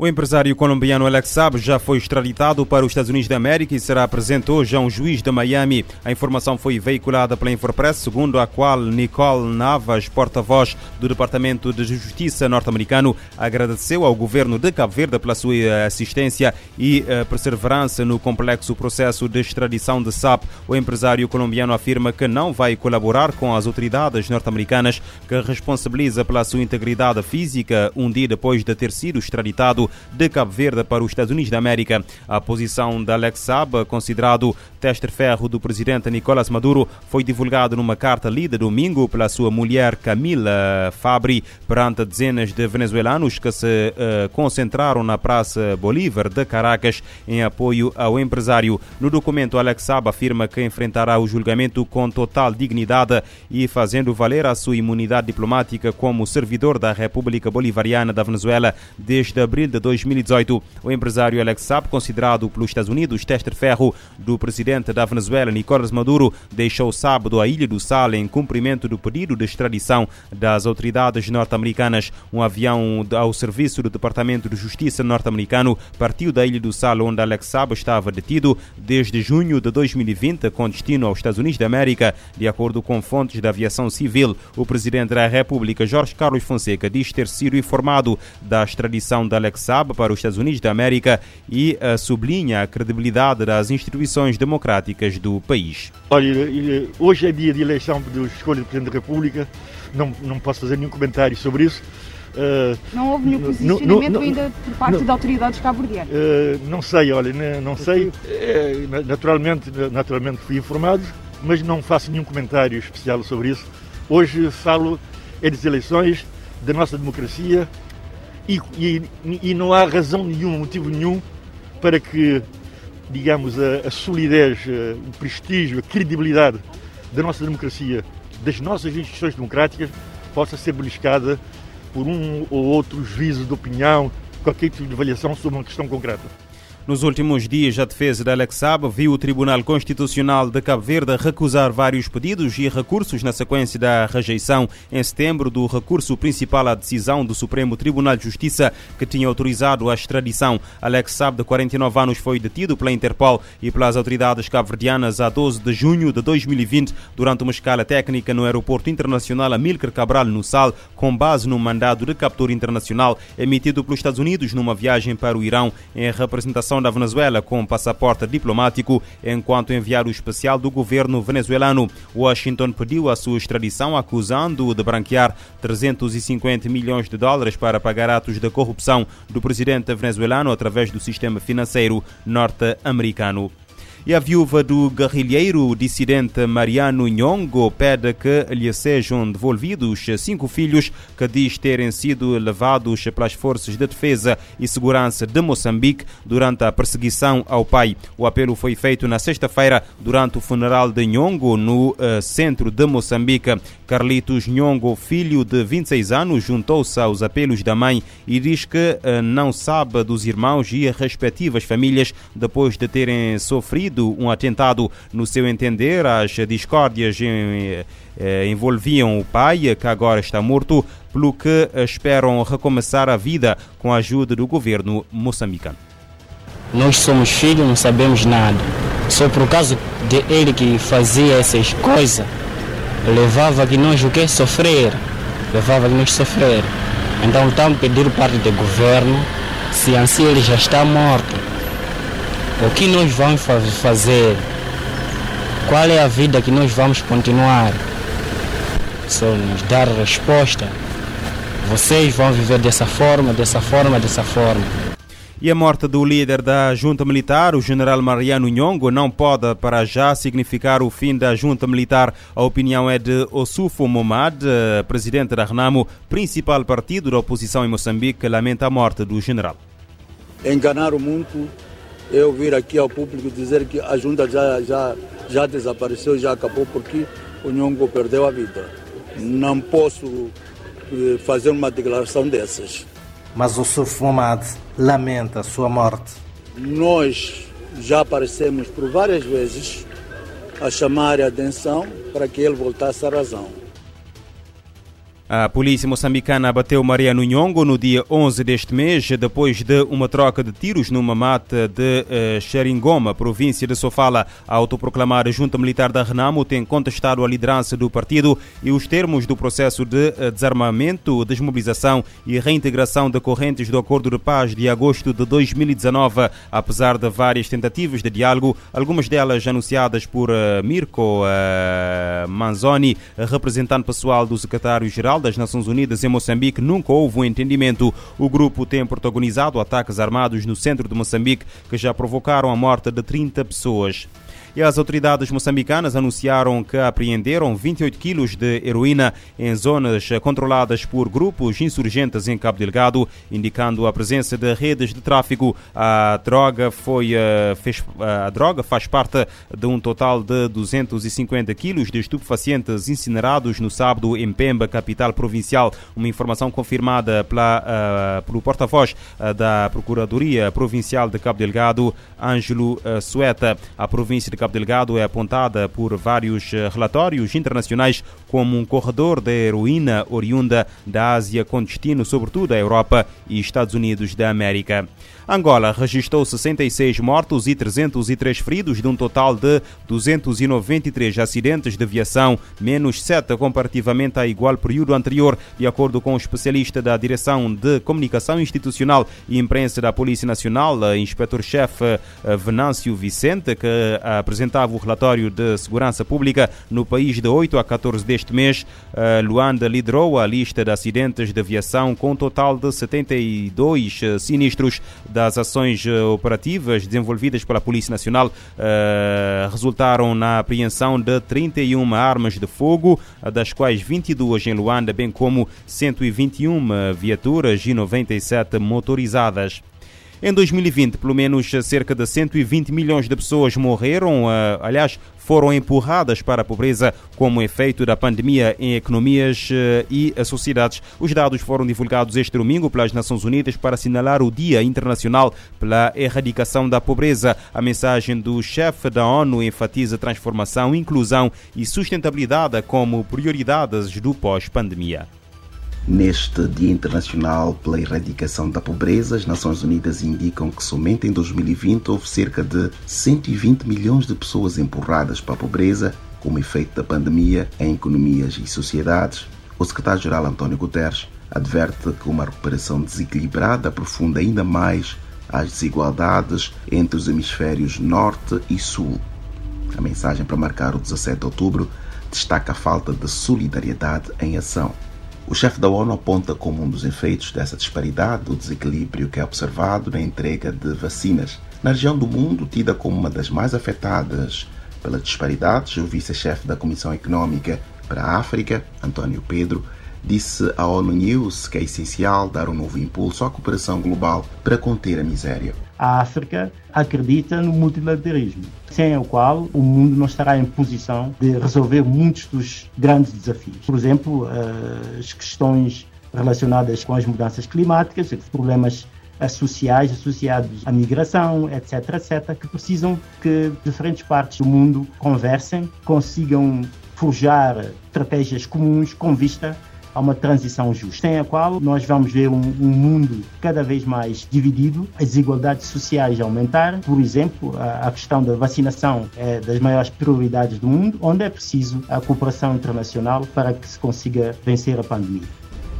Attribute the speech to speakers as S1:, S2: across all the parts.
S1: O empresário colombiano Alex Saab já foi extraditado para os Estados Unidos da América e será apresentado hoje a um juiz de Miami. A informação foi veiculada pela Infopress, segundo a qual Nicole Navas, porta-voz do Departamento de Justiça norte-americano, agradeceu ao governo de Cabo Verde pela sua eh, assistência e eh, perseverança no complexo processo de extradição de Saab. O empresário colombiano afirma que não vai colaborar com as autoridades norte-americanas que responsabiliza pela sua integridade física um dia depois de ter sido extraditado de Cabo Verde para os Estados Unidos da América. A posição de Alex Saab, considerado teste-ferro do presidente Nicolás Maduro, foi divulgado numa carta lida domingo pela sua mulher Camila Fabri perante dezenas de venezuelanos que se uh, concentraram na Praça Bolívar de Caracas em apoio ao empresário. No documento, Alex Saab afirma que enfrentará o julgamento com total dignidade e fazendo valer a sua imunidade diplomática como servidor da República Bolivariana da Venezuela desde abril de 2018. O empresário Alex Saab, considerado pelos Estados Unidos teste-ferro do presidente da Venezuela, Nicolás Maduro, deixou sábado a Ilha do Sal em cumprimento do pedido de extradição das autoridades norte-americanas. Um avião ao serviço do Departamento de Justiça norte-americano partiu da Ilha do Sal, onde Alex Saab estava detido desde junho de 2020, com destino aos Estados Unidos da América. De acordo com fontes da aviação civil, o presidente da República, Jorge Carlos Fonseca, diz ter sido informado da extradição de Alex Para os Estados Unidos da América e uh, sublinha a credibilidade das instituições democráticas do país.
S2: Olha, hoje é dia de eleição de escolha do Presidente da República, não, não posso fazer nenhum comentário sobre isso.
S3: Uh, não houve nenhum posicionamento não, não, ainda por parte não, de autoridades cabo-verdianas? Uh,
S2: não sei, olha, não, não sei. É, naturalmente, naturalmente fui informado, mas não faço nenhum comentário especial sobre isso. Hoje falo é das eleições, da nossa democracia, e, e, e, não há razão nenhuma, motivo nenhum para que, digamos, a, a solidez, a, o prestígio, a credibilidade da nossa democracia, das nossas instituições democráticas, possa ser beliscada por um ou outro juízo de opinião, qualquer tipo de avaliação sobre uma questão concreta.
S1: Nos últimos dias, a defesa de Alex Saab viu o Tribunal Constitucional de Cabo Verde recusar vários pedidos e recursos na sequência da rejeição em setembro do recurso principal à decisão do Supremo Tribunal de Justiça que tinha autorizado a extradição. Alex Saab, de 49 anos, foi detido pela Interpol e pelas autoridades cabo-verdianas a 12 de junho de 2020 durante uma escala técnica no Aeroporto Internacional Amílcar Cabral, no Sal, com base no mandado de captura internacional emitido pelos Estados Unidos numa viagem para o Irão em representação da Venezuela com passaporte diplomático enquanto enviado especial do governo venezuelano. Washington pediu a sua extradição acusando-o de branquear 350 milhões de dólares para pagar atos de corrupção do presidente venezuelano através do sistema financeiro norte-americano. E a viúva do guerrilheiro dissidente Mariano Nhongo pede que lhe sejam devolvidos cinco filhos que diz terem sido levados pelas forças de defesa e segurança de Moçambique durante a perseguição ao pai. O apelo foi feito na sexta-feira durante o funeral de Nhongo no uh, centro de Moçambique. Carlitos Nhongo, filho de 26 anos, juntou-se aos apelos da mãe e diz que uh, não sabe dos irmãos e respectivas famílias depois de terem sofrido um atentado. No seu entender, as discórdias eh, envolviam o pai, que agora está morto, pelo que esperam recomeçar a vida com a ajuda do governo moçambicano.
S4: Nós somos filhos, não sabemos nada. Só por causa de ele que fazia essas coisas, levava que nós o que sofrer, levava que nós sofrer. Então estamos pedindo parte do governo, se assim ele já está morto, o que nós vamos fazer? Qual é a vida que nós vamos continuar? Só nos dar resposta. Vocês vão viver dessa forma, dessa forma, dessa forma.
S1: E a morte do líder da junta militar, o general Mariano Nhongo, não pode para já significar o fim da junta militar. A opinião é de Osufo Momad, presidente da RENAMO, principal partido da oposição em Moçambique, que lamenta a morte do general.
S5: Enganaram muito eu vir aqui ao público dizer que a junta já, já, já desapareceu, já acabou porque o Nhongo perdeu a vida. Não posso eh, fazer uma declaração dessas.
S6: Mas o Suf Momad lamenta a sua morte.
S5: Nós já aparecemos por várias vezes a chamar a atenção para que ele voltasse à razão.
S1: A polícia moçambicana abateu Mariano Nhongo no dia 11 deste mês, depois de uma troca de tiros numa mata de uh, província de Sofala. A autoproclamada Junta Militar da Renamo tem contestado a liderança do partido e os termos do processo de uh, desarmamento, desmobilização e reintegração decorrentes do Acordo de Paz de agosto de 2019. Apesar de várias tentativas de diálogo, algumas delas anunciadas por uh, Mirko Manzoni, representante pessoal do secretário-geral das Nações Unidas em Moçambique nunca houve um entendimento. O grupo tem protagonizado ataques armados no centro de Moçambique que já provocaram a morte de 30 pessoas e as autoridades moçambicanas anunciaram que apreenderam 28 quilos de heroína em zonas controladas por grupos insurgentes em Cabo Delgado, indicando a presença de redes de tráfico. A droga foi eh, fez, eh, a droga faz parte de um total de 250 quilos de estupefacientes incinerados no sábado em Pemba, capital provincial. Uma informação confirmada pela, uh, pelo porta-voz da Procuradoria Provincial de Cabo Delgado, Ângelo Sueta. A província de Cabo Delgado é apontada por vários eh, relatórios internacionais como um corredor da heroína oriunda da Ásia com destino sobretudo à Europa e Estados Unidos da América. Angola registrou 66 mortos e 303 feridos, de um total de 293 acidentes de aviação, menos 7 comparativamente a igual período anterior, de acordo com o especialista da Direção de Comunicação Institucional e Imprensa da Polícia Nacional, inspetor-chefe eh, Venâncio Vicente, que apresentava o relatório de segurança pública no país de 8 a 14 deste mês. Eh, Luanda liderou a lista de acidentes de aviação com um total de 72 eh, sinistros das ações eh, operativas desenvolvidas pela Polícia Nacional uh, resultaram na apreensão de 31 armas de fogo, das quais 22 em Luanda, bem como 121 viaturas e 97 motorizadas. Em 2020, pelo menos cerca de 120 milhões de pessoas morreram, uh, aliás, foram empurradas para a pobreza como efeito da pandemia em economias uh, e sociedades. Os dados foram divulgados este domingo pelas Nações Unidas para assinalar o Dia Internacional pela Erradicação da Pobreza. A mensagem do chefe da ONU enfatiza transformação, inclusão e sustentabilidade como prioridades do pós-pandemia.
S7: Neste Dia Internacional pela Erradicação da Pobreza, as Nações Unidas indicam que somente em 2020 houve cerca de 120 milhões de pessoas empurradas para a pobreza como efeito da pandemia em economias e sociedades. O secretário-geral António Guterres adverte que uma recuperação desequilibrada aprofunda ainda mais as desigualdades entre os hemisférios norte e sul. A mensagem para marcar o 17 de outubro destaca a falta de solidariedade em ação. O chefe da ONU aponta como um dos efeitos dessa disparidade o desequilíbrio que é observado na entrega de vacinas. Na região do mundo, tida como uma das mais afetadas pela disparidade, o vice-chefe da Comissão Econômica para a África, António Pedro, disse à ONU News que é essencial dar um novo impulso à cooperação global para conter a miséria.
S8: A África acredita no multilateralismo, sem o qual o mundo não estará em posição de resolver muitos dos grandes desafios. Por exemplo, as questões relacionadas com as mudanças climáticas, os problemas sociais associados à migração, etc, etc, que precisam que diferentes partes do mundo conversem, consigam forjar estratégias comuns com vista a uma transição justa, sem a qual nós vamos ver um, um, mundo cada vez mais dividido, as desigualdades sociais aumentar. Por exemplo, a, a questão da vacinação é das maiores prioridades do mundo, onde é preciso a cooperação internacional para que se consiga vencer a pandemia.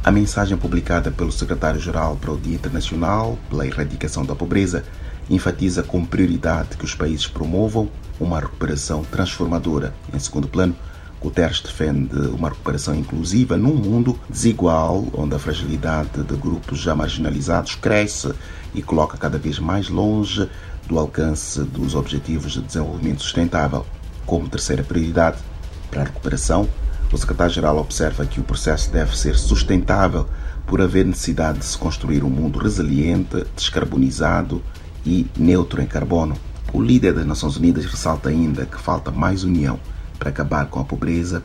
S7: A mensagem publicada pelo secretário-geral para o Dia Internacional pela Erradicação da Pobreza enfatiza como prioridade que os países promovam uma recuperação transformadora. Em segundo plano, Guterres defende uma recuperação inclusiva num mundo desigual, onde a fragilidade de grupos já marginalizados cresce e coloca cada vez mais longe do alcance dos Objetivos de Desenvolvimento Sustentável. Como terceira prioridade para a recuperação, o secretário-geral observa que o processo deve ser sustentável por haver necessidade de se construir um mundo resiliente, descarbonizado e neutro em carbono. O líder das Nações Unidas ressalta ainda que falta mais união para acabar com a pobreza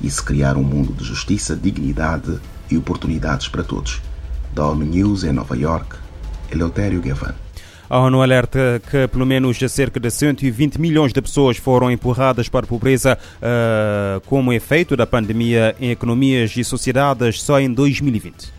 S7: e se criar um mundo de justiça, dignidade e oportunidades para todos. Da ONU News em Nova York, Eleutério Gavan.
S1: A ONU alerta que pelo menos cerca de 120 milhões de pessoas foram empurradas para a pobreza uh, como efeito da pandemia em economias e sociedades só em 2020.